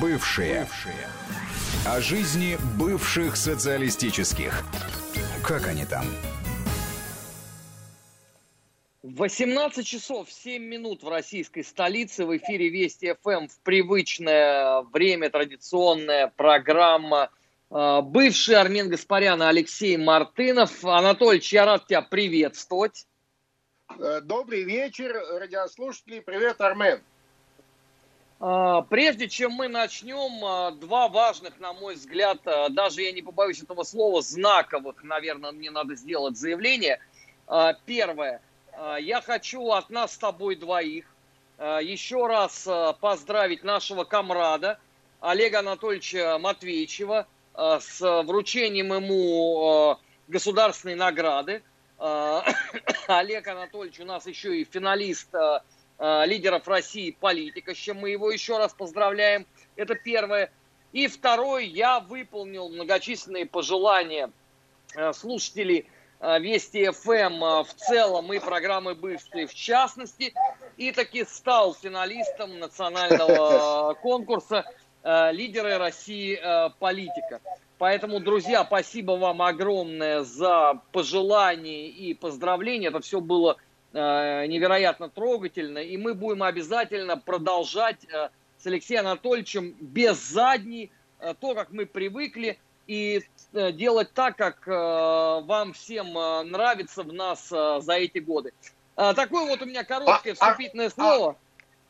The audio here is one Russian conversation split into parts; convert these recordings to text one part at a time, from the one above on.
Бывшие. Бывшие. О жизни бывших социалистических. Как они там? 18 часов 7 минут в российской столице. В эфире Вести ФМ в привычное время, традиционная программа. А, бывший Армен Гаспарян Алексей Мартынов. Анатольевич, я рад тебя приветствовать. Э, добрый вечер, радиослушатели. Привет, Армен. А, прежде чем мы начнем, а, два важных, на мой взгляд, даже я не побоюсь этого слова, знаковых, наверное, мне надо сделать заявление. Первое. Я хочу от нас с тобой двоих еще раз поздравить нашего комрада Олега Анатольевича Матвеевичева с вручением ему государственной награды а, Олег Анатольевич у нас еще и финалист а, а, лидеров России политика, с чем мы его еще раз поздравляем. Это первое. И второе, я выполнил многочисленные пожелания слушателей Вести ФМ в целом и программы бывшие в частности, и таки стал финалистом национального конкурса «Лидеры России политика». Поэтому, друзья, спасибо вам огромное за пожелания и поздравления. Это все было э, невероятно трогательно. И мы будем обязательно продолжать э, с Алексеем Анатольевичем без задней э, то, как мы привыкли, и э, делать так, как э, вам всем э, нравится в нас э, за эти годы. Э, такое вот у меня короткое а, а, вступительное а, слово.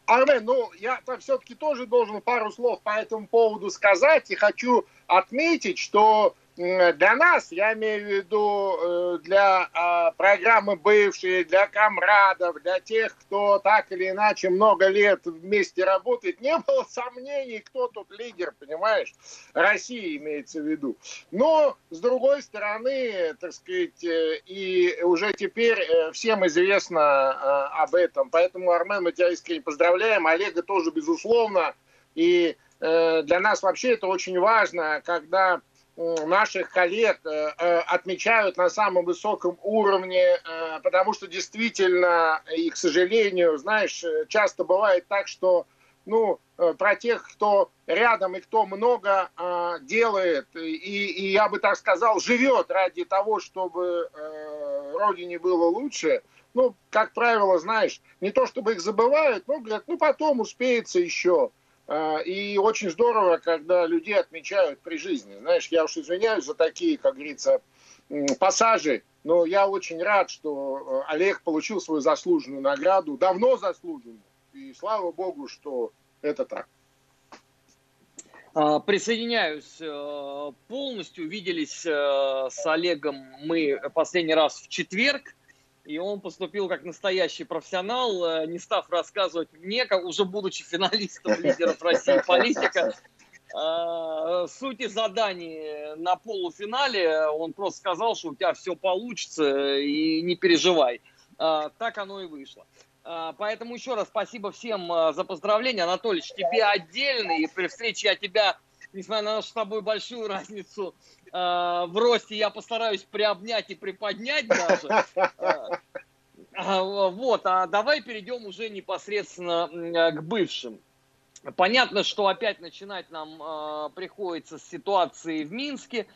Армен, ну я все-таки тоже должен пару слов по этому поводу сказать и хочу отметить, что для нас, я имею в виду э, для а, программы бывшие, для комрадов, для тех, кто так или иначе много лет вместе работает, не было сомнений, кто тут лидер, понимаешь? Россия имеется в виду. Но, с другой стороны, так сказать, э, и уже теперь э, всем известно об этом. Поэтому, Армен, мы тебя искренне поздравляем. Олега тоже, безусловно. И для нас вообще это очень важно, когда наших коллег э, э, отмечают на самом высоком уровне, э, потому что действительно, и, к сожалению, знаешь, часто бывает так, что ну, про тех, кто рядом и кто много делает, и, и я бы так сказал, живет ради того, чтобы Родине было лучше, ну, как правило, знаешь, не то чтобы их забывают, но говорят, ну, потом успеется еще. А, и очень здорово, когда людей отмечают при жизни. Знаешь, я уж извиняюсь за такие, как говорится, пассажи, но я очень рад, что э, Олег получил свою заслуженную награду, давно заслуженную. И слава богу, что это так. А, присоединяюсь э, полностью. Виделись э, с Олегом мы последний раз в четверг и он поступил как настоящий профессионал, э, не став рассказывать мне, как уже будучи финалистом лидеров России политика, э, сути заданий на полуфинале, он просто сказал, что у тебя все получится и не переживай. Э, так оно и вышло. Поэтому еще раз спасибо всем за поздравления. Анатольевич, тебе отдельно, и при встрече я тебя, несмотря на нашу с тобой большую разницу в росте я постараюсь приобнять и приподнять даже. Э, а, вот, а давай перейдем уже непосредственно к бывшим. Понятно, что опять начинать нам э, приходится с ситуации в Минске.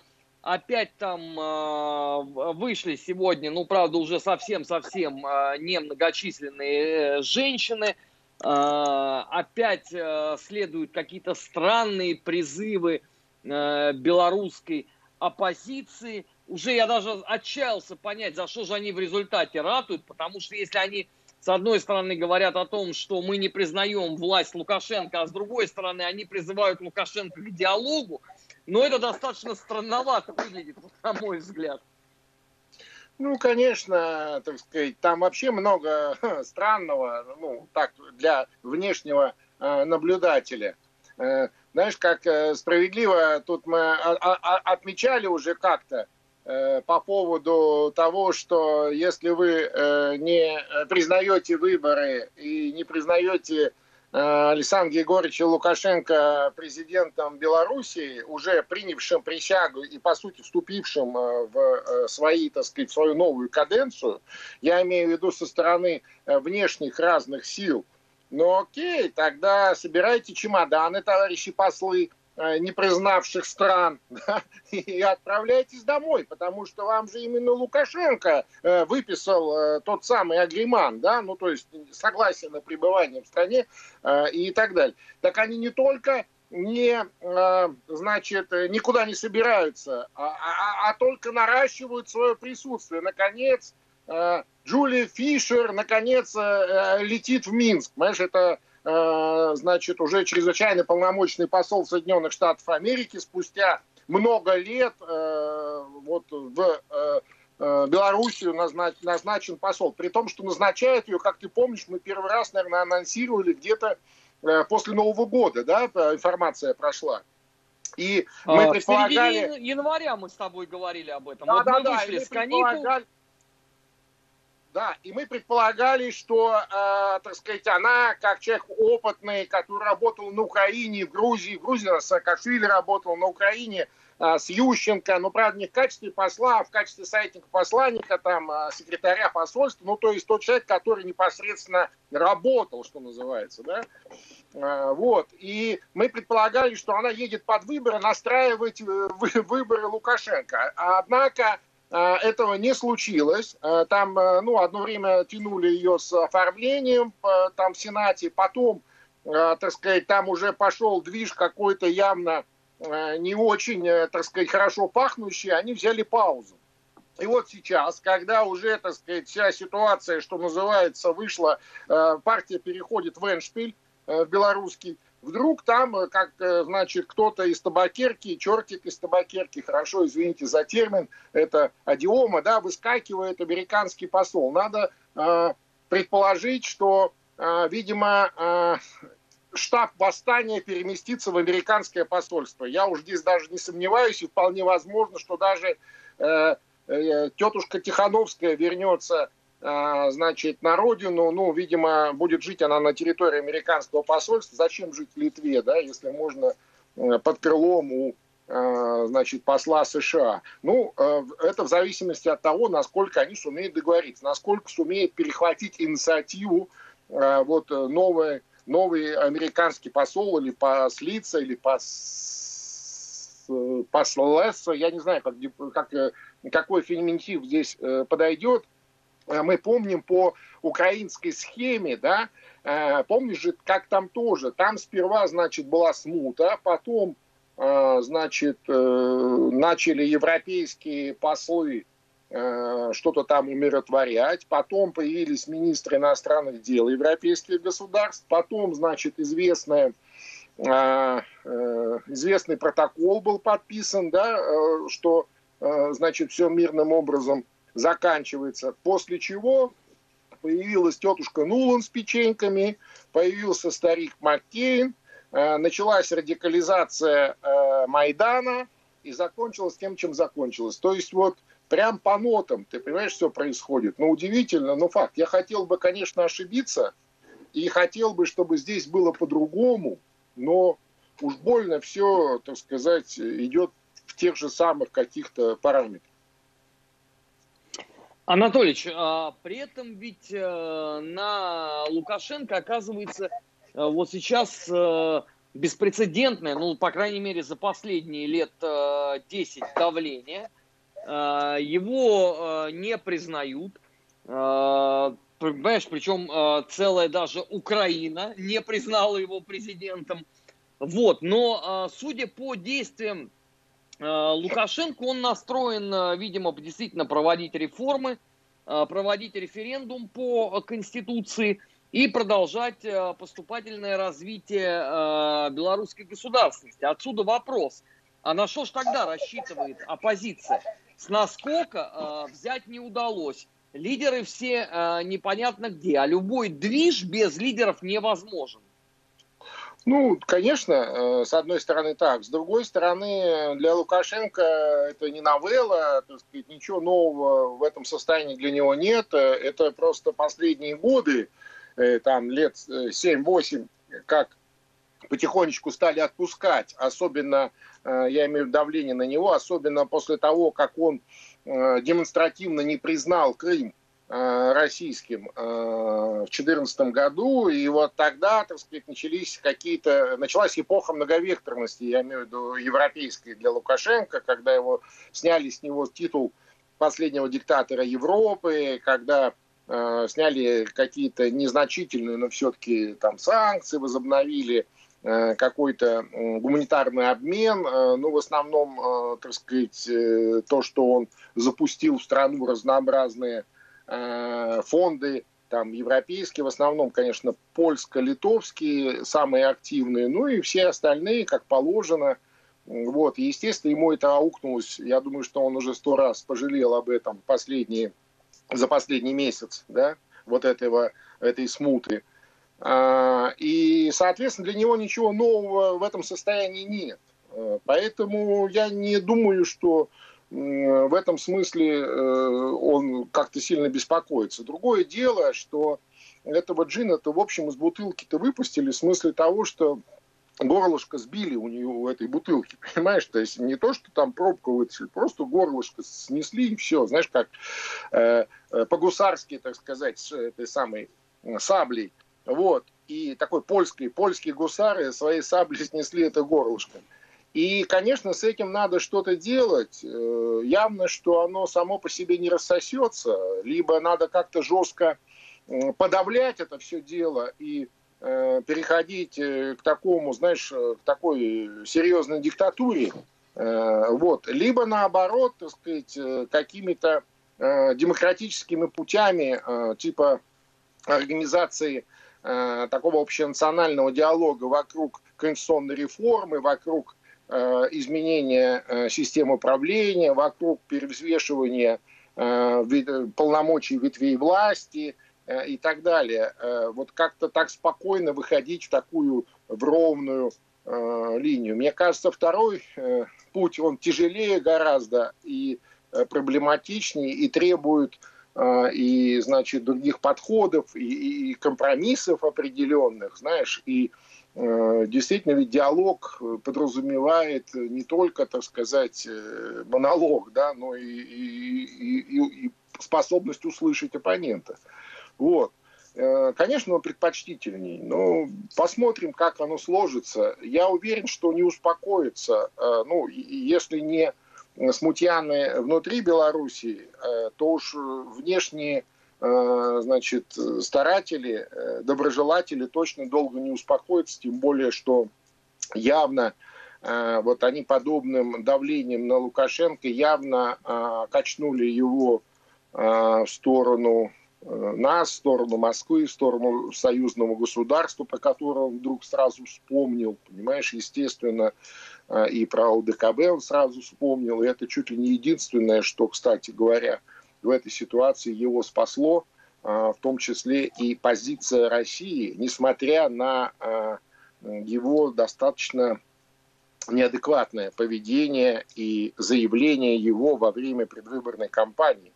Опять там э, вышли сегодня, ну, правда, уже совсем-совсем э, немногочисленные э, женщины. Э, опять э, следуют какие-то странные призывы э, белорусской оппозиции. Уже я даже отчаялся понять, за что же они в результате ратуют, потому что если они с одной стороны говорят о том, что мы не признаем власть Лукашенко, а с другой стороны они призывают Лукашенко к диалогу, но это достаточно странновато выглядит, на мой взгляд. Ну, конечно, так сказать, там вообще много странного, ну, так, для внешнего э, наблюдателя. Э, знаешь, как э, справедливо тут мы отмечали уже как-то э, по поводу того, что если вы не признаете выборы и не признаете Александра Григорьевича Лукашенко президентом Белоруссии, уже принявшим присягу и, по сути, вступившим в свои, так сказать, в свою новую каденцию, я имею в виду со стороны внешних разных сил – Ну окей, тогда собирайте чемоданы, товарищи послы, Э, не признавших стран, и отправляйтесь домой, потому что вам же именно Лукашенко э, выписал э, тот самый агриман, да, ну то есть согласие на пребывание в стране и так далее. Так они не только не, значит, никуда не собираются, а, а, а только наращивают свое присутствие. Наконец, Джулия Фишер, наконец, летит в Минск. Понимаешь, это Э, значит, уже чрезвычайно полномочный посол Соединенных Штатов Америки спустя много лет э, вот в э, Белоруссию назначен посол. При том, что назначают ее, как ты помнишь, мы первый раз, наверное, анонсировали где-то после Нового года, да, информация прошла. И мы а, предполагали... В января мы с тобой говорили об этом. Да, вот да, мы да, вышли с каникул. Да, и мы предполагали, что, э, так сказать, она, как человек опытный, который работал на Украине, в Грузии, в Грузии Саакашвили работал на Украине, э, с Ющенко, ну, правда, не в качестве посла, а в качестве советника посланника, там, э, секретаря посольства, ну, то есть тот человек, который непосредственно работал, что называется, да, э, вот, и мы предполагали, что она едет под выборы настраивать э, выборы Лукашенко, однако этого не случилось. А, там, а, ну, одно время тянули ее с оформлением там в Сенате, потом, так сказать, там уже пошел движ какой-то явно не очень, так сказать, хорошо пахнущий, они взяли паузу. И вот сейчас, когда уже, так сказать, вся ситуация, что называется, вышла, партия переходит в Эншпиль, в белорусский, Вдруг там, э, как, э, значит, кто-то из табакерки, чертик из табакерки, хорошо, извините за термин, это адиома, да, выскакивает американский посол. Надо э, предположить, что, э, видимо, э, штаб восстания переместится в американское посольство. Я уж здесь даже не сомневаюсь, и вполне возможно, что даже э, э, тетушка Тихановская вернется значит, на родину, ну, видимо, будет жить она на территории американского посольства. Зачем жить в Литве, да, если можно э, под крылом у а, значит, посла США. Ну, э, это в зависимости от того, насколько они сумеют договориться, насколько сумеет перехватить инициативу э, вот новый, новый американский посол или послица, или пос, послесса, я не знаю, как, как, какой феминитив здесь подойдет, Э, мы помним по украинской схеме, да, э, помнишь же, как там тоже, там сперва, значит, была смута, потом, э, значит, начали европейские послы что-то там умиротворять, потом появились министры иностранных дел европейских государств, потом, значит, известная известный протокол был подписан, да, что, значит, все мирным образом заканчивается. После чего появилась тетушка Нулан с печеньками, появился старик Маккейн, э, началась радикализация э, Майдана и закончилась тем, чем закончилась. То есть вот прям по нотам, ты понимаешь, все происходит. Ну, удивительно, но факт. Я хотел бы, конечно, ошибиться, и хотел бы, чтобы здесь было по-другому, но уж больно все, так сказать, идет в тех же самых каких-то параметрах. Анатолич, а при этом ведь э, на Лукашенко оказывается э, вот сейчас э, беспрецедентное, ну, по крайней мере, за последние лет 10 давление. Его не признают. Понимаешь, причем целая даже Украина не признала его президентом. Вот, но судя по действиям Лукашенко, он настроен, э, видимо, действительно проводить реформы, э, проводить референдум по Конституции и продолжать поступательное развитие белорусской государственности. Отсюда вопрос, а на что ж тогда рассчитывает оппозиция? С наскока взять не удалось. Лидеры все непонятно где, а любой движ без лидеров невозможен. Ну, конечно, э, с одной стороны так. С другой стороны, для Лукашенко это не новелла, так сказать, ничего нового в этом состоянии для него нет. Это просто последние годы, э, там лет 7-8, как потихонечку стали отпускать, особенно, э, я имею в виду давление на него, особенно после того, как он демонстративно не признал Крым Э, российским э, в 2014 году, и вот тогда, так сказать, начались какие-то, началась эпоха многовекторности, я имею в виду европейской для Лукашенко, когда его сняли с него титул последнего диктатора Европы, когда э, сняли какие-то незначительные, но все-таки там санкции, возобновили э, какой-то гуманитарный обмен, э, ну, в основном, э, так сказать, то, что он запустил в страну разнообразные Э, фонды, там европейские, в основном, конечно, польско-литовские, самые активные, ну и все остальные, как положено. Вот, и, естественно, ему это аукнулось. Я думаю, что он уже сто раз пожалел об этом последние, за последний месяц, да, вот этого, этой смуты. А, и, соответственно, для него ничего нового в этом состоянии нет. Э, поэтому я не думаю, что в этом смысле э, он как-то сильно беспокоится. Другое дело, что этого джина-то, в общем, из бутылки-то выпустили в смысле того, что горлышко сбили у нее у этой бутылки, понимаешь? То есть не то, что там пробку вытащили, просто горлышко снесли и все. Знаешь, как э, э по-гусарски, так сказать, с этой самой саблей. Вот. И такой польский, польские гусары своей саблей снесли это горлышко. И, конечно, с этим надо что-то делать. Э, явно, что оно само по себе не рассосется, либо надо как-то жестко подавлять это все дело и э, переходить э, к такому, знаешь, к такой серьезной диктатуре, вот, либо наоборот, так сказать, какими-то демократическими путями, типа организации такого общенационального диалога вокруг конституционной реформы, вокруг Э, изменения э, системы управления, вокруг перевзвешивания э, полномочий ветвей власти и так далее. Вот как-то так спокойно выходить в такую в ровную линию. Мне кажется, второй путь, он тяжелее гораздо и проблематичнее, и требует и, значит, других подходов, и, и компромиссов определенных, знаешь, и Э, действительно, ведь диалог э, подразумевает не только, так сказать, э, монолог, да, но и, и, и, и способность услышать оппонента. Вот. Конечно, он предпочтительней, но посмотрим, как оно сложится. Я уверен, что не успокоится. Ну, если не смутьяны внутри Белоруссии, то уж внешние Э, значит, старатели, э, доброжелатели точно долго не успокоятся, тем более, что явно э, вот они подобным давлением на Лукашенко явно качнули его в сторону нас, в сторону Москвы, в сторону союзного государства, про которое он вдруг сразу вспомнил, понимаешь, естественно, и про ОДКБ он сразу вспомнил, и это чуть ли не единственное, что, кстати говоря, в этой ситуации его спасло, а, в том числе и позиция России, несмотря на а, его достаточно неадекватное поведение и заявление его во время предвыборной кампании.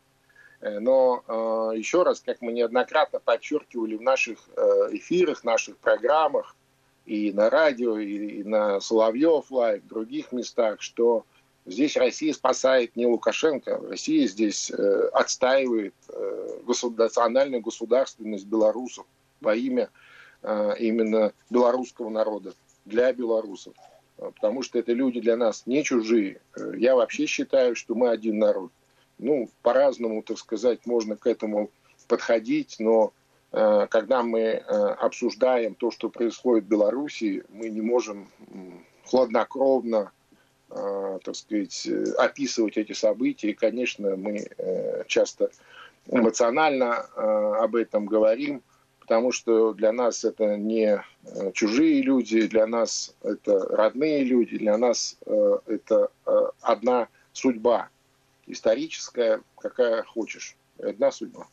Э, но а, еще раз, как мы неоднократно подчеркивали в наших э, эфирах, наших программах, и на радио, и на Соловьев Лайв, в других местах, что Здесь Россия спасает не Лукашенко, Россия здесь э, отстаивает э, национальную государственность белорусов во имя э, именно белорусского народа, для белорусов. Э, потому что это люди для нас не чужие. Э, я вообще считаю, что мы один народ. Ну, по-разному, так сказать, можно к этому подходить, но э, когда мы обсуждаем то, что происходит в Беларуси, мы не можем хладнокровно Э, так сказать, описывать эти события. И, конечно, мы э, часто эмоционально э, об этом говорим, потому что для нас это не чужие люди, для нас это родные люди, для нас это одна судьба историческая, какая хочешь. Одна судьба.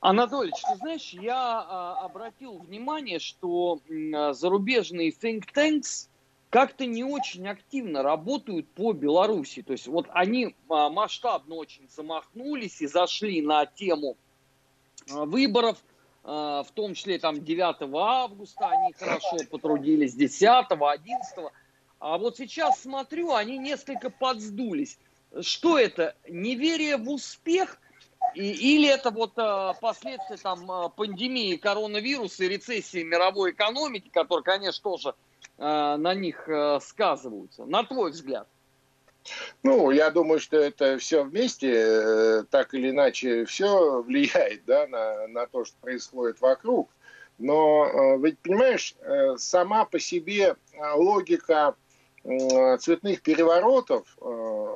Анатольевич, ты знаешь, я а, обратил внимание, что зарубежные think tanks как-то не очень активно работают по Беларуси. То есть вот они а, масштабно очень замахнулись и зашли на тему а, выборов, а, в том числе там 9 августа они хорошо потрудились, 10, 11. А вот сейчас смотрю, они несколько подсдулись. Что это? Неверие в успех или это вот последствия там пандемии коронавируса и рецессии мировой экономики, которые, конечно, тоже на них э, сказываются. На твой взгляд? Ну, я думаю, что это все вместе, э, так или иначе, все влияет да, на, на то, что происходит вокруг. Но э, ведь, понимаешь, э, сама по себе логика цветных переворотов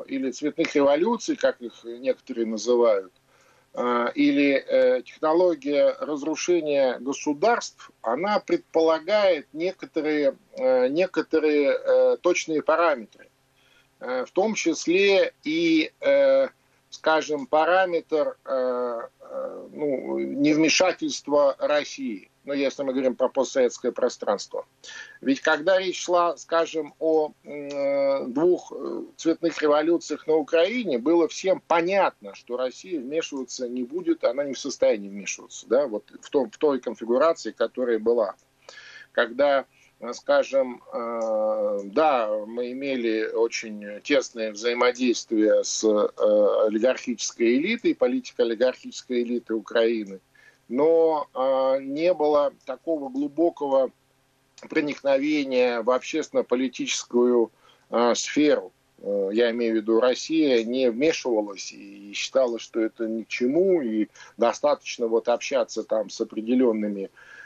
или цветных революций, как их некоторые называют, или технология разрушения государств, она предполагает некоторые, некоторые точные параметры. Э, в том числе и, э, скажем, параметр э, ну, невмешательства России, ну, если мы говорим про постсоветское пространство. Ведь когда речь шла, скажем, о двух цветных революциях на Украине, было всем понятно, что Россия вмешиваться не будет, она не в состоянии вмешиваться, да, вот в, том, в той конфигурации, которая была. Когда Э, скажем, э, да, мы имели очень тесное взаимодействие с э, олигархической элитой, политикой олигархической элиты Украины, но не было такого глубокого проникновения в общественно-политическую сферу. Я имею в виду, Россия не вмешивалась и считала, что это ни к чему, и достаточно вот общаться там с определенными Э,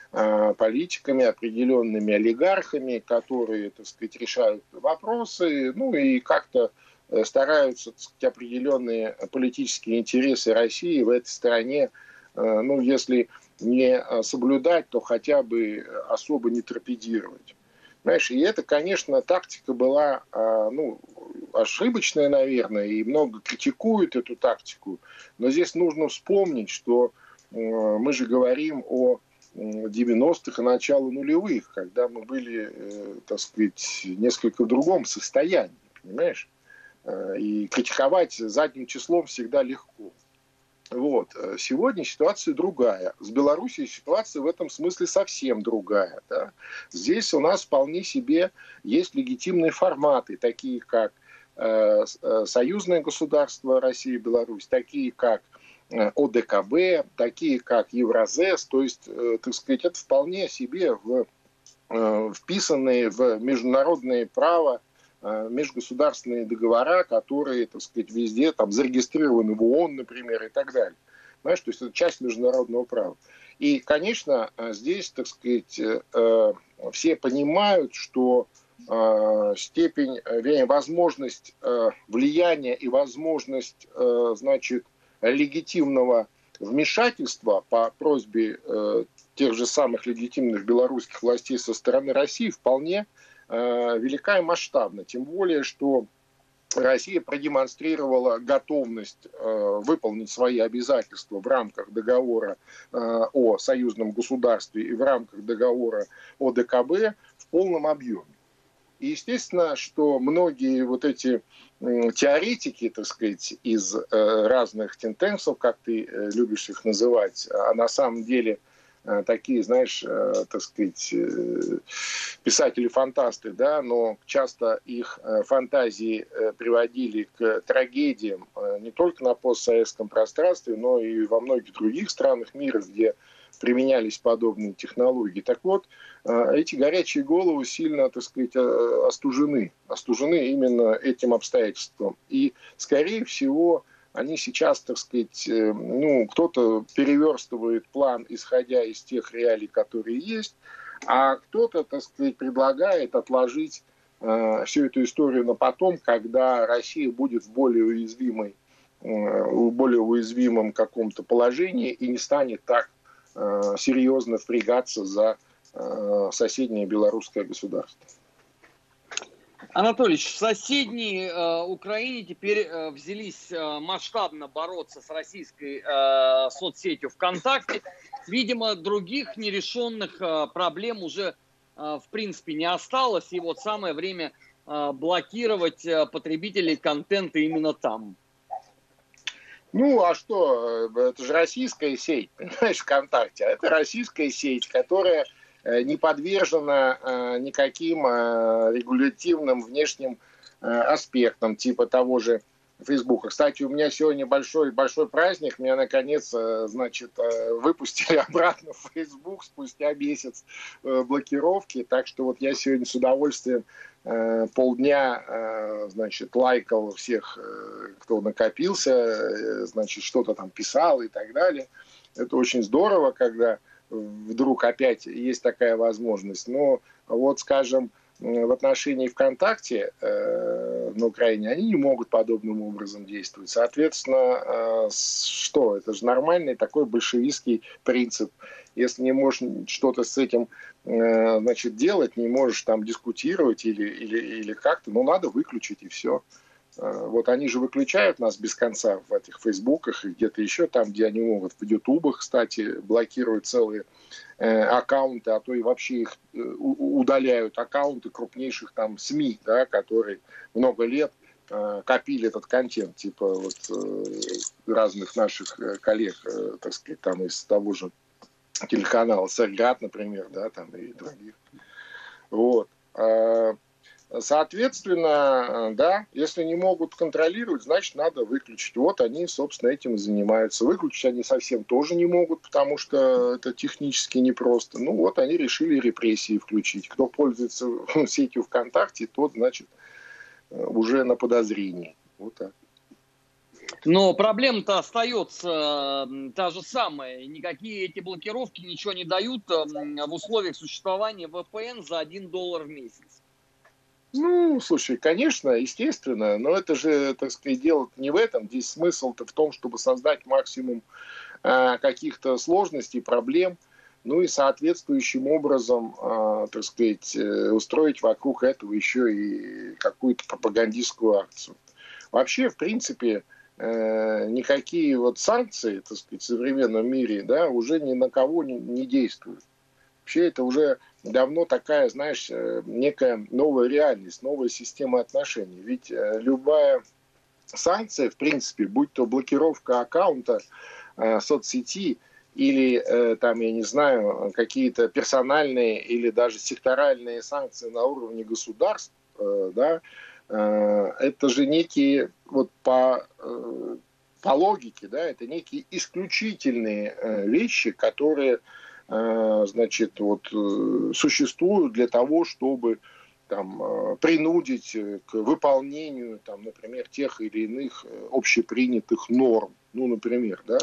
политиками, определенными олигархами, которые, так сказать, решают вопросы, ну и как-то э, стараются, так сказать, определенные политические интересы России в этой стране, э, ну, если не соблюдать, то хотя бы особо не торпедировать. Знаешь, и это, конечно, тактика была, ну, ошибочная, наверное, и много критикуют эту тактику. Но здесь нужно вспомнить, что мы же говорим о 90-х и начала нулевых, когда мы были, э, так сказать, несколько в другом состоянии, понимаешь? Э, и критиковать задним числом всегда легко. Вот. Сегодня ситуация другая. С Белоруссией ситуация в этом смысле совсем другая. Да? Здесь у нас вполне себе есть легитимные форматы, такие как э, э союзное государство Россия и Беларусь, такие как Э, ОДКБ, такие как Евразес, то есть, э, так сказать, это вполне себе в, э, вписанные в международное право межгосударственные договора, которые, так сказать, везде там зарегистрированы в ООН, например, и так далее. Знаешь, то есть это часть международного права. И, конечно, здесь, так сказать, все понимают, что степень, вернее, возможность влияния и возможность, значит, легитимного вмешательства по просьбе э, тех же самых легитимных белорусских властей со стороны России вполне э, велика и масштабна. Тем более, что Россия продемонстрировала готовность э, выполнить свои обязательства в рамках договора э, о союзном государстве и в рамках договора о ДКБ в полном объеме. И естественно, что многие вот эти теоретики, так сказать, из э, разных тенденций, как ты э, любишь их называть, а на самом деле э, такие, знаешь, так сказать, писатели-фантасты, да, но часто их фантазии приводили к трагедиям не только на постсоветском пространстве, но и во многих других странах мира, где применялись подобные технологии. Так вот, э, эти горячие головы сильно, так сказать, э, остужены. Остужены именно этим обстоятельством. И, скорее всего, они сейчас, так сказать, э, ну, кто-то переверстывает план, исходя из тех реалий, которые есть, а кто-то, так сказать, предлагает отложить всю эту историю на потом, когда Россия будет в более уязвимой в более уязвимом каком-то положении и не станет так серьезно впрягаться за э, соседнее белорусское государство. Анатольевич, в соседней э, Украине теперь э, взялись э, масштабно бороться с российской э, соцсетью ВКонтакте. Видимо, других нерешенных э, проблем уже э, в принципе не осталось. И вот самое время э, блокировать э, потребителей контента именно там. Ну, а что, э, это же российская сеть, понимаешь, ВКонтакте. А это российская сеть, которая э, не подвержена э, никаким регулятивным внешним аспектам, типа того же Фейсбука. Кстати, у меня сегодня большой, большой праздник. Меня, наконец, э, значит, э, выпустили обратно в Фейсбук спустя месяц э, блокировки. Так что вот я сегодня с удовольствием полдня, значит, лайкал всех, кто накопился, значит, что-то там писал и так далее. Это очень здорово, когда вдруг опять есть такая возможность. Но вот, скажем, в отношении ВКонтакте э, на Украине, они не могут подобным образом действовать. Соответственно, э, что? Это же нормальный такой большевистский принцип. Если не можешь что-то с этим э, значит, делать, не можешь там дискутировать или, или, или как-то, ну, надо выключить и все. Э, вот они же выключают нас без конца в этих фейсбуках и где-то еще там, где они могут. В ютубах, кстати, блокируют целые э, аккаунты, а то и вообще их э, удаляют аккаунты крупнейших там СМИ, да, которые много лет копили этот контент, типа вот разных наших коллег, так сказать, там из того же телеканала Сергат, например, да, там и других. Вот. Соответственно, да, если не могут контролировать, значит, надо выключить. Вот они, собственно, этим и занимаются. Выключить они совсем тоже не могут, потому что это технически непросто. Ну вот они решили репрессии включить. Кто пользуется сетью ВКонтакте, тот, значит, уже на подозрении. Вот так. Но проблема-то остается та же самая. Никакие эти блокировки ничего не дают в условиях существования VPN за 1 доллар в месяц. Ну, слушай, конечно, естественно, но это же, так сказать, дело не в этом. Здесь смысл-то в том, чтобы создать максимум э, каких-то сложностей, проблем, ну и соответствующим образом, э, так сказать, э, устроить вокруг этого еще и какую-то пропагандистскую акцию. Вообще, в принципе, э, никакие вот санкции, так сказать, в современном мире, да, уже ни на кого не, не действуют. Вообще это уже давно такая, знаешь, э, некая новая реальность, новая система отношений. Ведь э, любая санкция, в принципе, будь то блокировка аккаунта э, соцсети или там, я не знаю, какие-то персональные или даже секторальные санкции на уровне государств, да, это же некие, вот по, по логике, да, это некие исключительные вещи, которые значит, вот, э, существуют для того, чтобы там, э, принудить к выполнению, там, например, тех или иных общепринятых норм. Ну, например, да.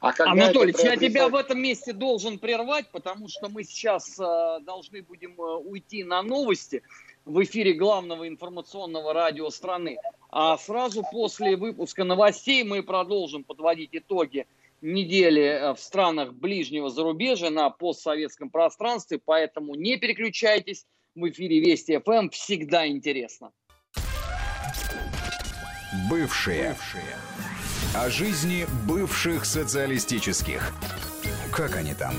А Анатолий, приобретает... я тебя в этом месте должен прервать, потому что мы сейчас э, должны будем э, уйти на новости в эфире главного информационного радио страны. А сразу после выпуска новостей мы продолжим подводить итоги недели э, в странах ближнего зарубежья на постсоветском пространстве, поэтому не переключайтесь. В эфире Вести ФМ всегда интересно. Бывшие. Бывшие. О жизни бывших социалистических. Как они там?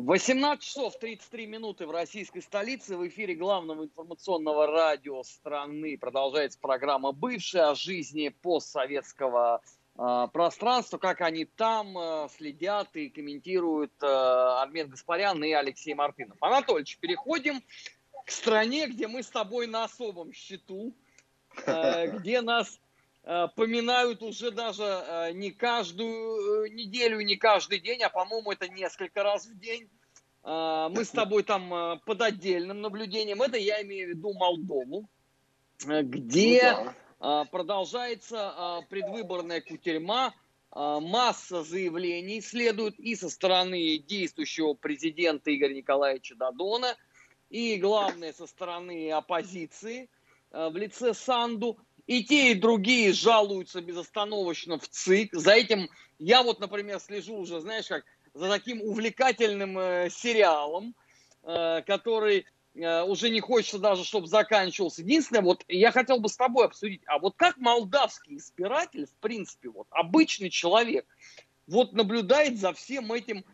18 часов 33 минуты в российской столице. В эфире главного информационного радио страны продолжается программа «Бывшая» о жизни постсоветского э, пространства, как они там э, следят и комментируют э, Армен Гаспарян и Алексей Мартынов. Анатольевич, переходим к стране, где мы с тобой на особом счету, э, где нас поминают уже даже э, не каждую э, неделю, не каждый день, а, по-моему, это несколько раз в день. Мы с тобой там под отдельным наблюдением. Это я имею в виду Молдову, где ну, да. продолжается предвыборная кутерьма. Масса заявлений следует и со стороны действующего президента Игоря Николаевича Дадона, и, главное, со стороны оппозиции в лице Санду – и те, и другие жалуются безостановочно в ЦИК. За этим я вот, например, слежу уже, знаешь, как за таким увлекательным э, сериалом, э, который э, уже не хочется даже, чтобы заканчивался. Единственное, вот я хотел бы с тобой обсудить, а вот как молдавский избиратель, в принципе, вот обычный человек, вот наблюдает за всем этим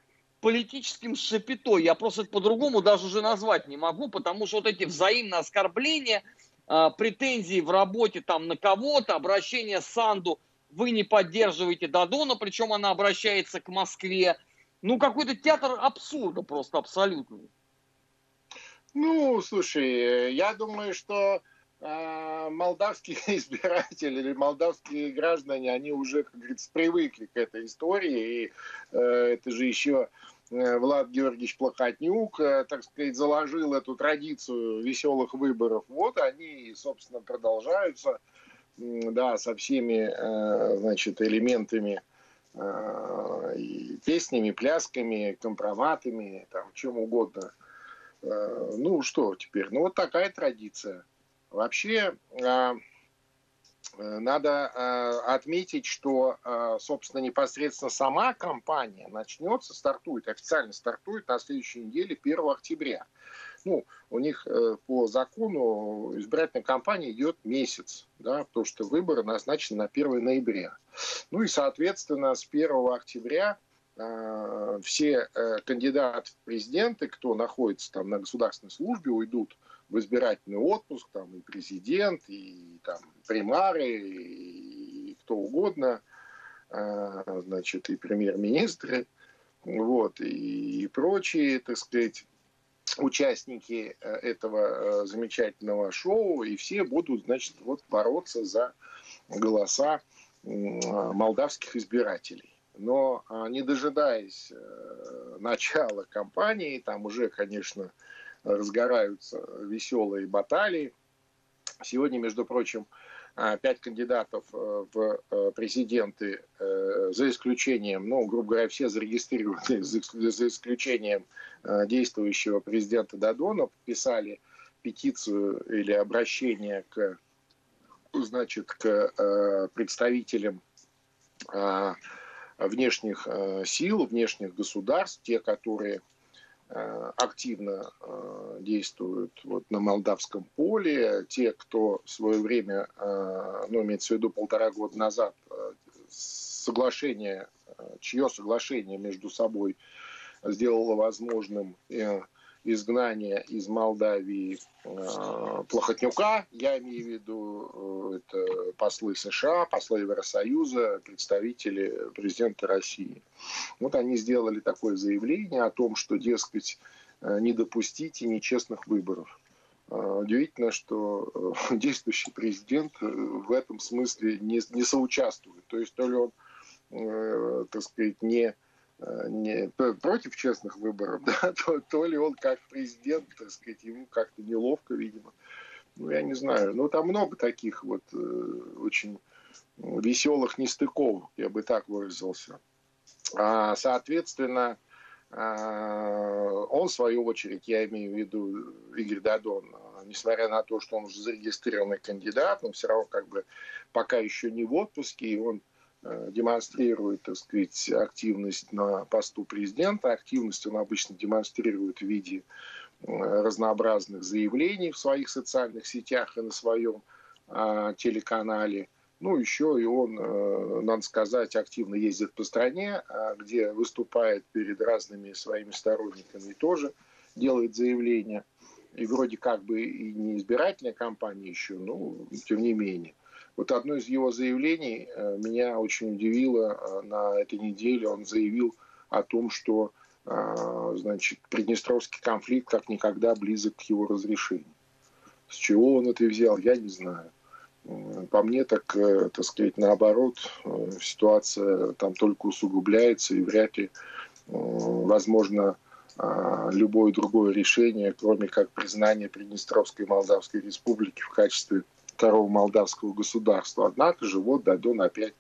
политическим шапито. Я просто по-другому даже уже назвать не могу, потому что вот эти взаимные оскорбления – а, претензии в работе там на кого-то, обращение Санду, вы не поддерживаете Дадона, причем она обращается к Москве. Ну, какой-то театр абсурда просто абсолютно. Ну, слушай, я думаю, что а, молдавские избиратели или молдавские граждане, они уже, как говорится, привыкли к этой истории. И э, это же еще э, Влад Георгиевич Плохотнюк, э, так сказать, заложил эту традицию веселых выборов. Вот они, собственно, продолжаются, да, со всеми, значит, элементами и песнями, плясками, компроматами, там, чем угодно. Ну, что теперь? Ну, вот такая традиция. Вообще э, надо а, отметить, что, а, собственно, непосредственно сама кампания начнется, стартует, официально стартует на следующей неделе, 1 октября. Ну, у них э, по закону избирательная кампания идет месяц, да, потому что выборы назначены на 1 ноября. Ну и, соответственно, с 1 октября все э, кандидаты в президенты, кто находится там на государственной службе, уйдут в избирательный отпуск, там и президент, и там примары, и кто угодно, а, значит, и премьер-министры, вот, и, и прочие, так сказать, участники э, этого э, замечательного шоу, и все будут, значит, вот бороться за голоса молдавских избирателей. Но а, не дожидаясь э, начала кампании, там уже, конечно, разгораются веселые баталии. Сегодня, между прочим, а, пять кандидатов э, в э, президенты, э, за исключением, ну, грубо говоря, все зарегистрированы, за исключением действующего президента Дадона, подписали петицию или обращение к, значит, к представителям внешних сил, внешних государств, те, которые активно э, действуют вот на молдавском поле. Те, кто в свое время, э, ну, имеется в виду полтора года назад, соглашение, чье соглашение между собой сделало возможным изгнания из Молдавии э, Плохотнюка, я имею в виду э, это послы США, послы Евросоюза, представители президента России. Вот они сделали такое заявление о том, что, дескать, э, не допустите нечестных выборов. Удивительно, что действующий президент в этом смысле не, не соучаствует. То есть то ли он, так сказать, не Э, не, против честных выборов, да, то, то ли он как президент, так сказать, ему как-то неловко, видимо. Ну, я не знаю. Ну, там много таких вот э, очень веселых нестыковок, я бы так выразился. А, соответственно, а, он, в свою очередь, я имею в виду Игорь Дадон, несмотря на то, что он уже зарегистрированный кандидат, но все равно как бы пока еще не в отпуске, и он Э, демонстрирует, так сказать, активность на посту президента. Активность он обычно демонстрирует в виде э, разнообразных заявлений в своих социальных сетях и на своем а, телеканале. Ну, еще и он, э, надо сказать, активно ездит по стране, а, где выступает перед разными своими сторонниками и тоже делает заявления. И вроде как бы и не избирательная кампания еще, но тем не менее – вот одно из его заявлений э, меня очень удивило э, на этой неделе. Он заявил о том, что э, значит, Приднестровский конфликт как никогда близок к его разрешению. С чего он это взял, я не знаю. По мне, так, так сказать, наоборот, ситуация там только усугубляется, и вряд ли возможно любое другое решение, кроме как признание Приднестровской Молдавской Республики в качестве второго молдавского государства. Однако же вот Дадон опять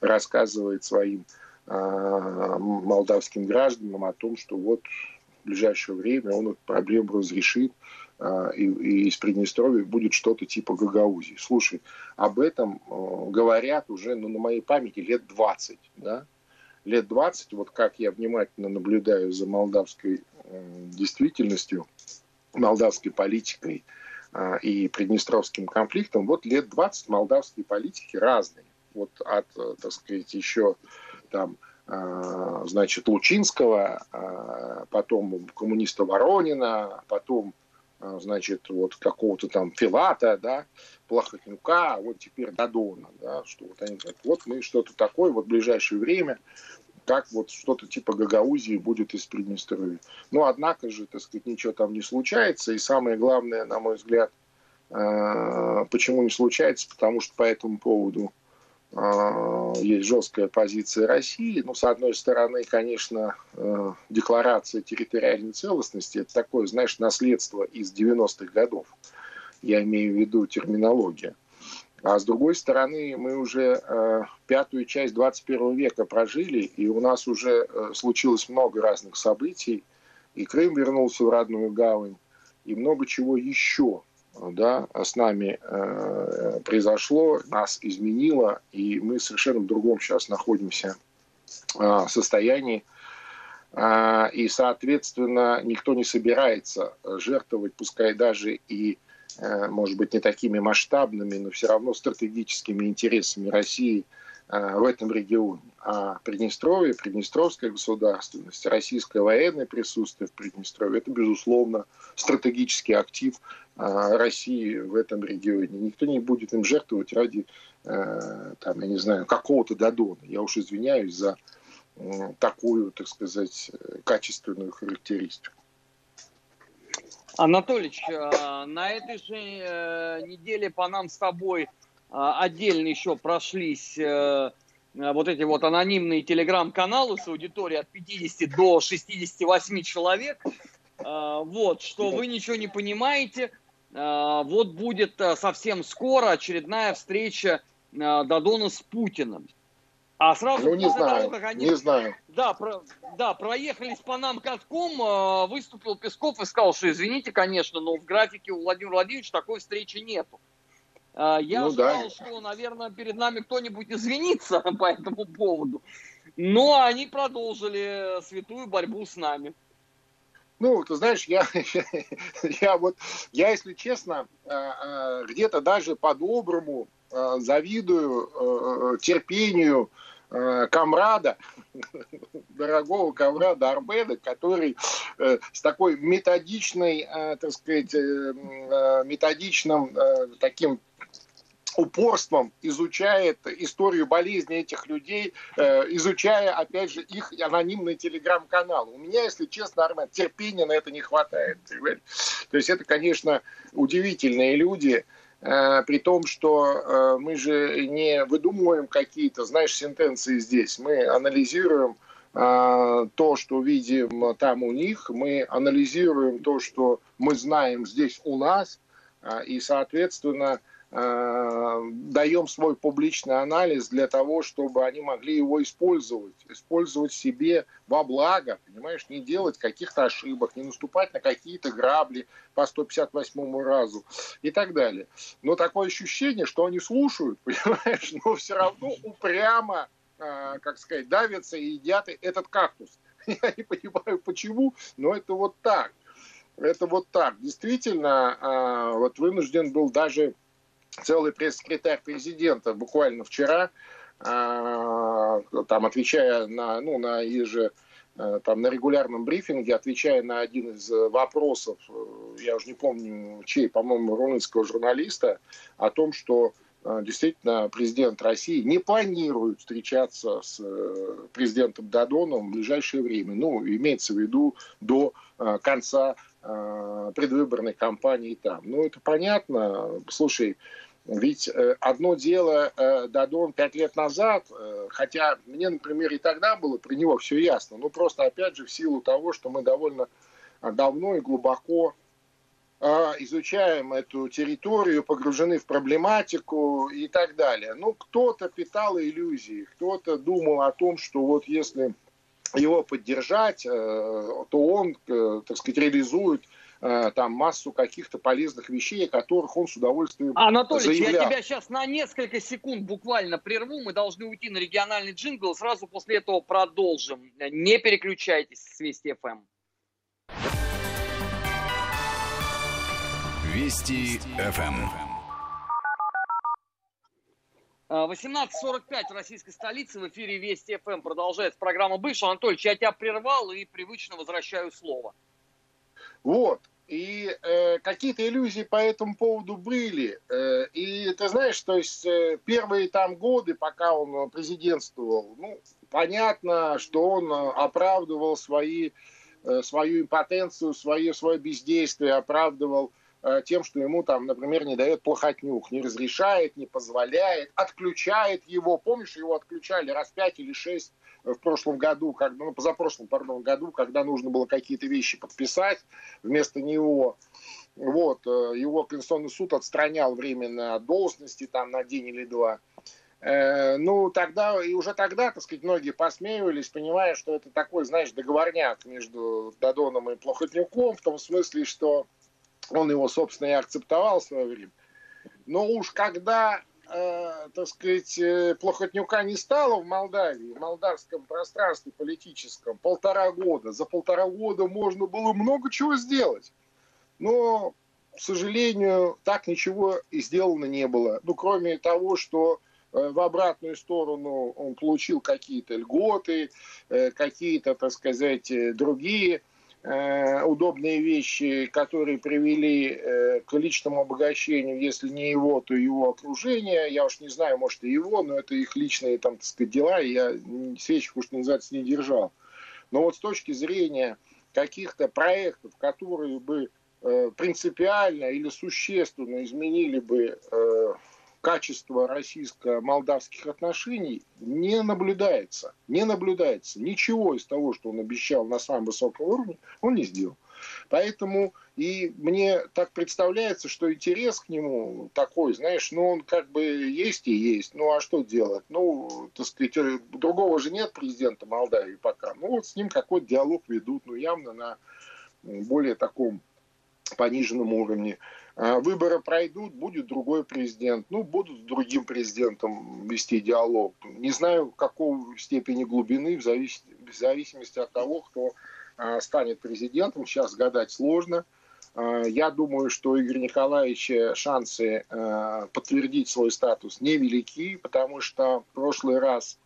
рассказывает своим э, молдавским гражданам о том, что вот в ближайшее время он эту проблему разрешит, э, и, из Приднестровья будет что-то типа Гагаузии. Слушай, об этом э, говорят уже ну, на моей памяти лет 20, да? Лет 20, вот как я внимательно наблюдаю за молдавской э, действительностью, молдавской политикой, а, и приднестровским конфликтом, вот лет 20 молдавские политики разные. Вот от, э, так сказать, еще там, а, значит, Лучинского, а, потом коммуниста Воронина, потом, значит, вот какого-то там Филата, да, Плохотнюка, вот теперь Дадона, да, что вот они говорят, вот мы что-то такое вот в ближайшее время как вот что-то типа Гагаузии будет из Приднестровья. Но, однако же, так сказать, ничего там не случается. И самое главное, на мой взгляд, Почему не случается? Потому что по этому поводу есть жесткая позиция России. Ну, с одной стороны, конечно, декларация территориальной целостности – это такое, знаешь, наследство из 90-х годов. Я имею в виду терминология. А с другой стороны, мы уже э, пятую часть 21 века прожили, и у нас уже э, случилось много разных событий. И Крым вернулся в родную гавань, и много чего еще да, с нами э, произошло, нас изменило, и мы совершенно в другом сейчас находимся э, состоянии. Э, и, соответственно, никто не собирается жертвовать, пускай даже и может быть, не такими масштабными, но все равно стратегическими интересами России э, в этом регионе. А Приднестровье, Приднестровская государственность, российское военное присутствие в Приднестровье – это, безусловно, стратегический актив э, России в этом регионе. Никто не будет им жертвовать ради, там, я не знаю, какого-то Додона. Я уж извиняюсь за такую, так сказать, качественную характеристику. Анатолич, э, на этой же э, неделе по нам с тобой э, отдельно еще прошлись вот эти вот анонимные телеграм-каналы с аудиторией от 50 до 68 человек. Вот, что вы ничего не понимаете. Вот будет совсем скоро очередная встреча Дадона с Путиным. А сразу ну, не знаю, того, как они... Не знаю. Да, про... да, проехались по нам катком, а, выступил Песков и сказал, что извините, конечно, но в графике у Владимира Владимировича такой встречи нету. А, я ну, ожидал, да. что, наверное, перед нами кто-нибудь извинится по этому поводу. Но они продолжили святую борьбу с нами. Ну, ты знаешь, я, я, я вот, я, если честно, а, где-то даже по-доброму завидую терпению Э, комрада, дорогого комрада Арбеда, который э, с такой методичной, э, так сказать, методичным таким упорством изучает историю болезни этих людей, изучая, опять же, их анонимный телеграм-канал. У меня, если честно, Армен, терпения на это не хватает. То есть это, конечно, удивительные люди, Э, при том, что э, мы же не выдумываем какие-то, знаешь, сентенции здесь. Мы анализируем э, то, что видим там у них, мы анализируем то, что мы знаем здесь у нас, и, соответственно, Э, даем свой публичный анализ для того, чтобы они могли его использовать, использовать себе во благо, понимаешь, не делать каких-то ошибок, не наступать на какие-то грабли по 158 разу и так далее. Но такое ощущение, что они слушают, понимаешь, но все равно упрямо, э, как сказать, давятся и едят этот кактус. Я не понимаю, почему, но это вот так. Это вот так. Действительно, э, вот вынужден был даже целый пресс-секретарь президента буквально вчера, а, там отвечая на, ну, на еже, э, там на регулярном брифинге, отвечая на один из вопросов, э, я уже не помню чей, по-моему, румынского журналиста, о том, что э, действительно президент России не планирует встречаться с президентом Дадоном в ближайшее время. Ну, имеется в виду до конца предвыборной кампании там. Ну, это понятно. Слушай, ведь э, одно дело э, Дадон пять лет назад, э, хотя мне, например, и тогда было при него все ясно, но просто, опять же, в силу того, что мы довольно давно и глубоко изучаем эту территорию, погружены в проблематику и так далее. Ну, кто-то питал иллюзии, кто-то думал о том, что вот если его поддержать, то он, так сказать, реализует там массу каких-то полезных вещей, о которых он с удовольствием Анатолий, заявлял. я тебя сейчас на несколько секунд буквально прерву. Мы должны уйти на региональный джингл. Сразу после этого продолжим. Не переключайтесь с Вести ФМ. Вести ФМ. 18.45 в российской столице в эфире Вести ФМ продолжается программа «Бывший». Анатольевич, я тебя прервал и привычно возвращаю слово. Вот. И э, какие-то иллюзии по этому поводу были. Э, и ты знаешь, то есть э, первые там годы, пока он президентствовал, ну, понятно, что он оправдывал свои, э, свою импотенцию, свое, свое бездействие, оправдывал э, тем, что ему там, например, не дает плохотнюх, не разрешает, не позволяет, отключает его. Помнишь, его отключали раз пять или шесть в прошлом году, когда, ну, позапрошлом, пардон, году, когда нужно было какие-то вещи подписать вместо него. Вот, э, его Конституционный суд отстранял временно от должности там на день или два. Э, ну, тогда, и уже тогда, так сказать, многие посмеивались, понимая, что это такой, знаешь, договорняк между Дадоном и Плохотнюком, в том смысле, что он его, собственно, и акцептовал в свое время. Но уж когда, э, так сказать, э, Плохотнюка не стало в Молдавии, в молдавском пространстве политическом, полтора года, за полтора года можно было много чего сделать. Но, к сожалению, так ничего и сделано не было. Ну, кроме того, что Э, в обратную сторону он получил какие-то льготы, какие-то, так сказать, другие удобные вещи, которые привели к личному обогащению, если не его, то его окружение. Я уж не знаю, может и его, но это их личные, там, так сказать, дела, я свечек уж, называется, не держал. Но вот с точки зрения каких-то проектов, которые бы принципиально или существенно изменили бы качества российско-молдавских отношений не наблюдается. Не наблюдается. Ничего из того, что он обещал на самом высоком уровне, он не сделал. Поэтому и мне так представляется, что интерес к нему такой, знаешь, ну он как бы есть и есть. Ну а что делать? Ну, так сказать, другого же нет президента Молдавии пока. Ну вот с ним какой-то диалог ведут, ну явно на более таком пониженном уровне. А, выборы пройдут, будет другой президент. Ну, будут с другим президентом вести диалог. Не знаю, какого степени глубины, в, завис... в зависимости от того, кто а, станет президентом. Сейчас гадать сложно. А, я думаю, что у Игоря Николаевича шансы подтвердить свой статус невелики, потому что в прошлый раз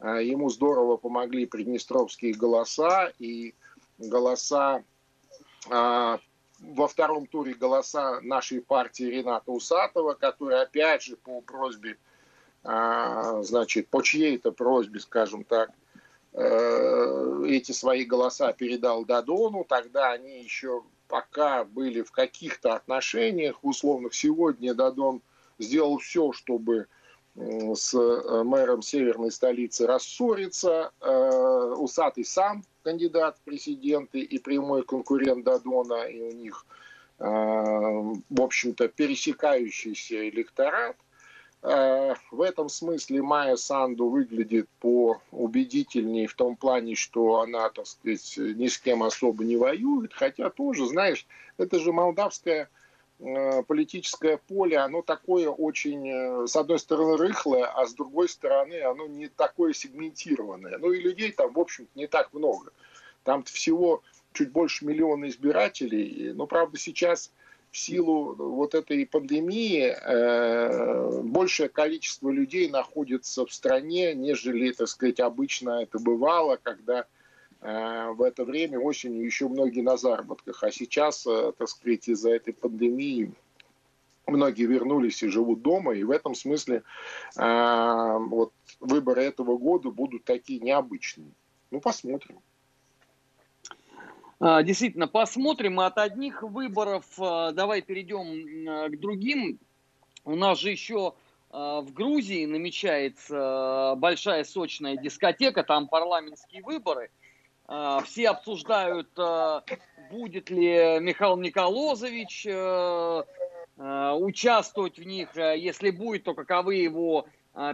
ему здорово помогли приднестровские голоса и голоса во втором туре голоса нашей партии Рената Усатова, который опять же по просьбе, а, значит, по чьей-то просьбе, скажем так, э, эти свои голоса передал Дадону, тогда они еще пока были в каких-то отношениях условных. Сегодня Дадон сделал все, чтобы с э, мэром северной столицы рассориться. Э, Усатый сам кандидат в президенты и прямой конкурент Дадона, и у них, э, в общем-то, пересекающийся электорат. В этом смысле Майя Санду выглядит по убедительнее в том плане, что она, так сказать, ни с кем особо не воюет, хотя тоже, знаешь, это же молдавская Э, политическое поле, оно такое очень, э, с одной стороны, рыхлое, а с другой стороны, оно не такое сегментированное. Ну и людей там, в общем-то, не так много. Там всего чуть больше миллиона избирателей. Но, правда, сейчас в силу вот этой пандемии э, большее количество людей находится в стране, нежели, так сказать, обычно это бывало, когда Э, в это время осенью еще многие на заработках, а сейчас, э, так сказать, из-за этой пандемии многие вернулись и живут дома, и в этом смысле э, вот выборы этого года будут такие необычные. Ну, посмотрим. А, действительно, посмотрим. От одних выборов давай перейдем к другим. У нас же еще в Грузии намечается большая сочная дискотека, там парламентские выборы – все обсуждают, а, будет ли Михаил Николозович э, а, участвовать в них. Если будет, то каковы его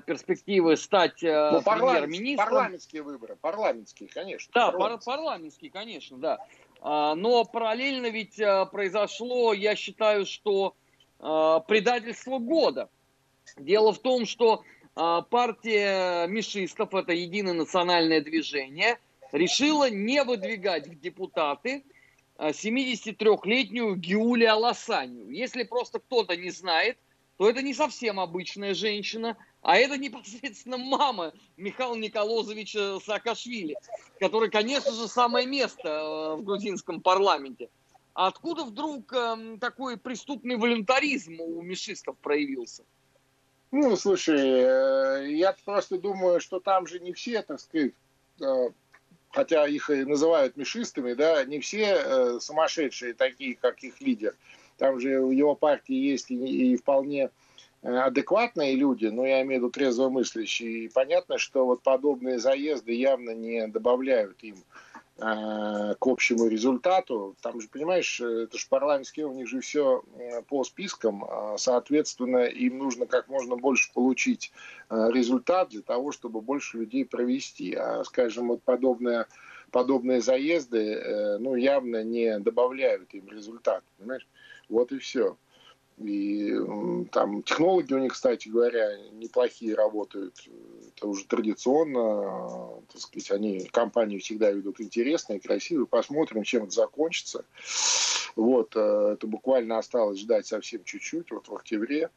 перспективы стать э, ну, премьер-министром. Парламентские выборы, парламентские, конечно. Да, парламентские, парламентские конечно, да. Но параллельно ведь э, произошло, я считаю, что предательство года. Дело в том, что партия мишистов, это единое национальное движение – решила не выдвигать в депутаты 73-летнюю а, Гиулия Лосанию. Если просто кто-то не знает, то это не совсем обычная женщина, а это непосредственно мама Михаила Николозовича Саакашвили, который, конечно же, самое место э, в грузинском парламенте. А откуда вдруг эм, такой преступный волюнтаризм у мишистов проявился? Ну, слушай, э, я просто думаю, что там же не все, так сказать, э, хотя их и называют мишистами, да, не все э, сумасшедшие такие, как их лидер. там же в его партии есть и, и вполне адекватные люди, но я имею в виду трезвомыслящие, и понятно, что вот подобные заезды явно не добавляют им Э, к общему результату. Там же, понимаешь, это же парламентские, у них же все э, по спискам, а, соответственно, им нужно как можно больше получить э, результат для того, чтобы больше людей провести. А, скажем, вот подобные, подобные заезды, ну, явно не добавляют им результат, понимаешь? Вот и все. И там технологии у них, кстати говоря, неплохие работают. Это уже традиционно, так сказать, они компании всегда ведут интересные, красивые. Посмотрим, чем это закончится. Вот, э, это буквально осталось ждать совсем чуть-чуть, вот в октябре.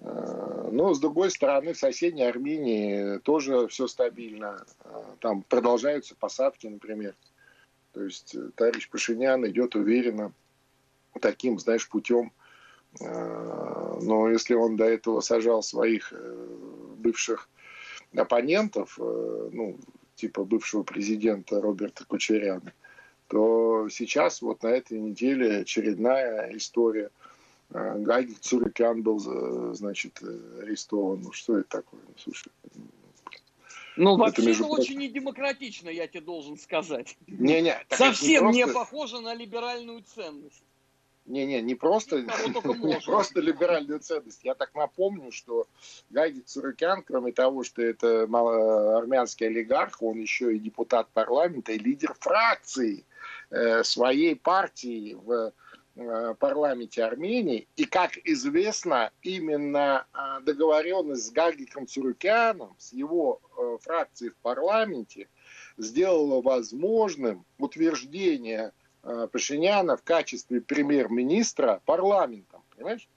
Э, но, с другой стороны, в соседней Армении тоже все стабильно. Э, там продолжаются посадки, например. То есть товарищ Пашинян идет уверенно таким, знаешь, путем – Э, но если он до этого сажал своих э, бывших оппонентов, э, ну, типа бывшего президента Роберта Кучеряна, то сейчас вот на этой неделе очередная история. Гагик Цурикян был, значит, арестован. Ну, что это такое? Ну, слушай, ну, вообще это, между... очень недемократично, я тебе должен сказать. Не-не. Совсем не, просто... не похоже на либеральную ценность. Не-не, не просто, не просто либеральную ценность. Я так напомню, что Гайди Цурукян, кроме того, что это армянский олигарх, он еще и депутат парламента и лидер фракции э, своей партии в э, парламенте Армении. И, как известно, именно э, договоренность с Гагиком Цурукяном, с его фракцией в парламенте, сделала возможным утверждение Э, Пашиняна в качестве премьер-министра парламентом, понимаешь?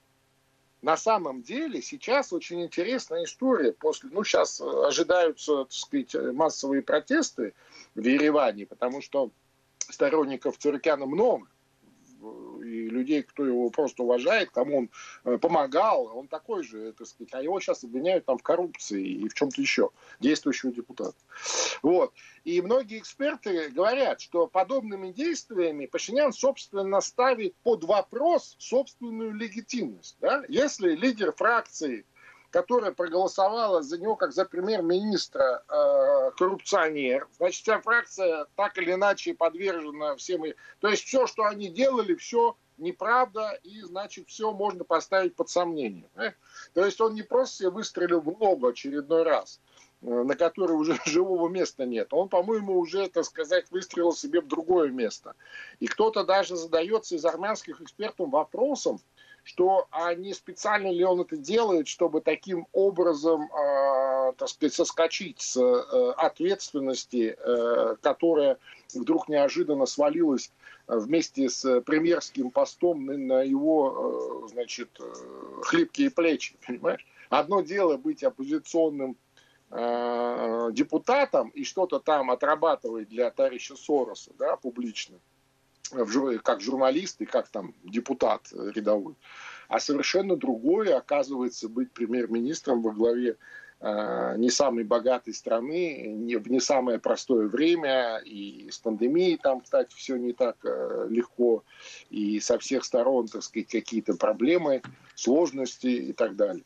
На самом деле сейчас очень интересная история. После, ну, сейчас ожидаются, так сказать, массовые протесты в Ереване, потому что сторонников Цурикяна много и людей, кто его просто уважает, кому он э, помогал, он такой же, так сказать, а его сейчас обвиняют там в коррупции и в чем-то еще, действующего депутата. Вот. И многие эксперты говорят, что подобными действиями Пашинян, собственно, ставит под вопрос собственную легитимность. Да? Если лидер фракции которая проголосовала за него как за премьер-министра э, коррупционер. Значит, вся фракция так или иначе подвержена всем. То есть все, что они делали, все неправда, и, значит, все можно поставить под сомнение. Э? То есть он не просто себе выстрелил в ногу очередной раз, э, на который уже живого места нет. Он, по-моему, уже, так сказать, выстрелил себе в другое место. И кто-то даже задается из армянских экспертов вопросом, что не специально ли он это делает, чтобы таким образом, э, так сказать, соскочить с э, ответственности, э, которая вдруг неожиданно свалилась вместе с премьерским постом на его, э, значит, э, хлипкие плечи, понимаешь? Одно дело быть оппозиционным э, депутатом и что-то там отрабатывать для товарища Сороса, да, публично как журналист и как там депутат рядовой. А совершенно другое, оказывается, быть премьер-министром во главе э, не самой богатой страны, не, в не самое простое время, и с пандемией там, кстати, все не так э, легко, и со всех сторон, так сказать, какие-то проблемы, сложности и так далее.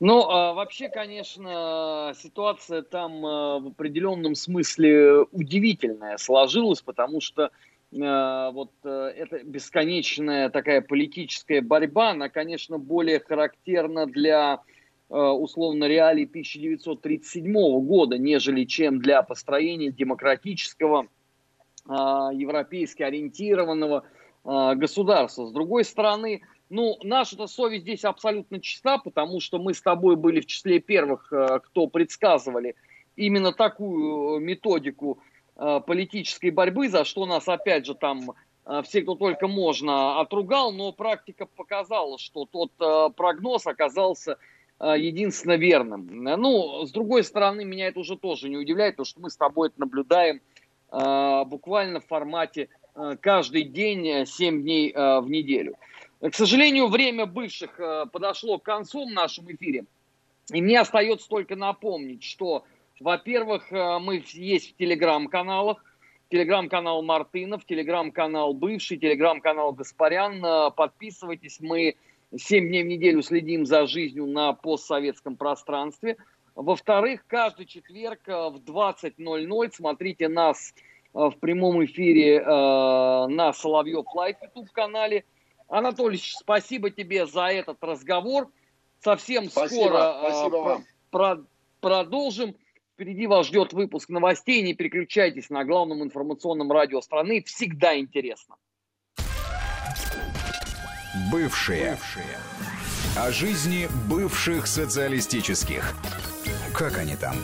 Ну, а, вообще, конечно, ситуация там а, в определенном смысле удивительная сложилась, потому что а, вот а, эта бесконечная такая политическая борьба, она, конечно, более характерна для а, условно реалий 1937 года, нежели чем для построения демократического, европейски ориентированного государства. С другой стороны, ну, наша-то совесть здесь абсолютно чиста, потому что мы с тобой были в числе первых, э, кто предсказывали именно такую э, методику э, политической борьбы, за что нас, опять же, там все, кто только можно, отругал, но практика показала, что тот прогноз оказался единственно верным. Ну, с другой стороны, меня это уже тоже не удивляет, потому что мы с тобой это наблюдаем буквально в формате каждый день, 7 дней в неделю. К сожалению, время бывших э, подошло к концу в нашем эфире. И мне остается только напомнить, что, во-первых, э, мы есть в телеграм-каналах, телеграм-канал Мартынов, телеграм-канал Бывший, телеграм-канал Гаспарян. Э, подписывайтесь, мы 7 дней в неделю следим за жизнью на постсоветском пространстве. Во-вторых, каждый четверг в 20.00 смотрите нас в прямом эфире на Соловьев Live YouTube канале. Анатольевич, спасибо тебе за этот разговор. Совсем спасибо, скоро спасибо про, про, продолжим. Впереди вас ждет выпуск новостей. Не переключайтесь на главном информационном радио страны. Всегда интересно. Бывшие. Бывшие. О жизни бывших социалистических. Как они там?